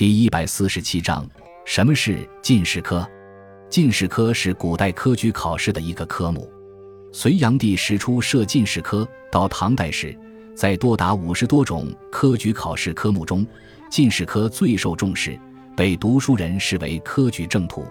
第一百四十七章：什么是进士科？进士科是古代科举考试的一个科目。隋炀帝时初设进士科，到唐代时，在多达五十多种科举考试科目中，进士科最受重视，被读书人视为科举正途。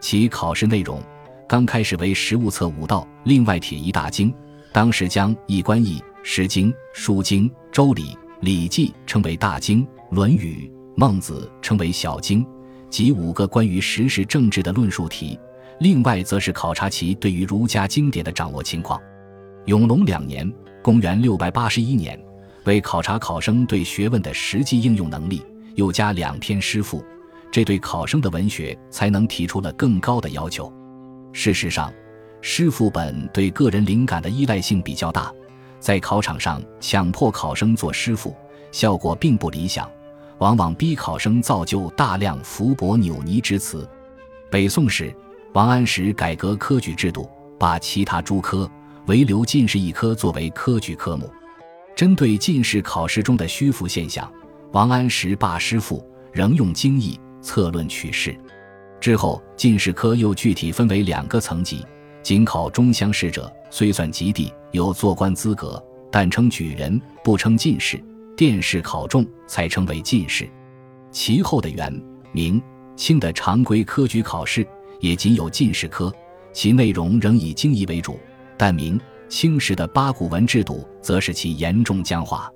其考试内容刚开始为实物测五道，另外铁一大经。当时将《易观易》《诗经》《书经》《周礼》《礼记》称为大经，《论语》《孟子》称为小经。及五个关于时事政治的论述题，另外则是考察其对于儒家经典的掌握情况。永隆两年（公元681年），为考察考生对学问的实际应用能力，又加两篇诗赋，这对考生的文学才能提出了更高的要求。事实上，诗赋本对个人灵感的依赖性比较大，在考场上强迫考生做诗赋，效果并不理想。往往逼考生造就大量浮薄扭捏之词。北宋时，王安石改革科举制度，把其他诸科唯留进士一科作为科举科目。针对进士考试中的虚浮现象，王安石罢诗赋，仍用经义策论取士。之后，进士科又具体分为两个层级：仅考中乡试者，虽算及第，有做官资格，但称举人，不称进士。殿试考中才称为进士，其后的元、明、清的常规科举考试也仅有进士科，其内容仍以经义为主。但明清时的八股文制度则使其严重僵化。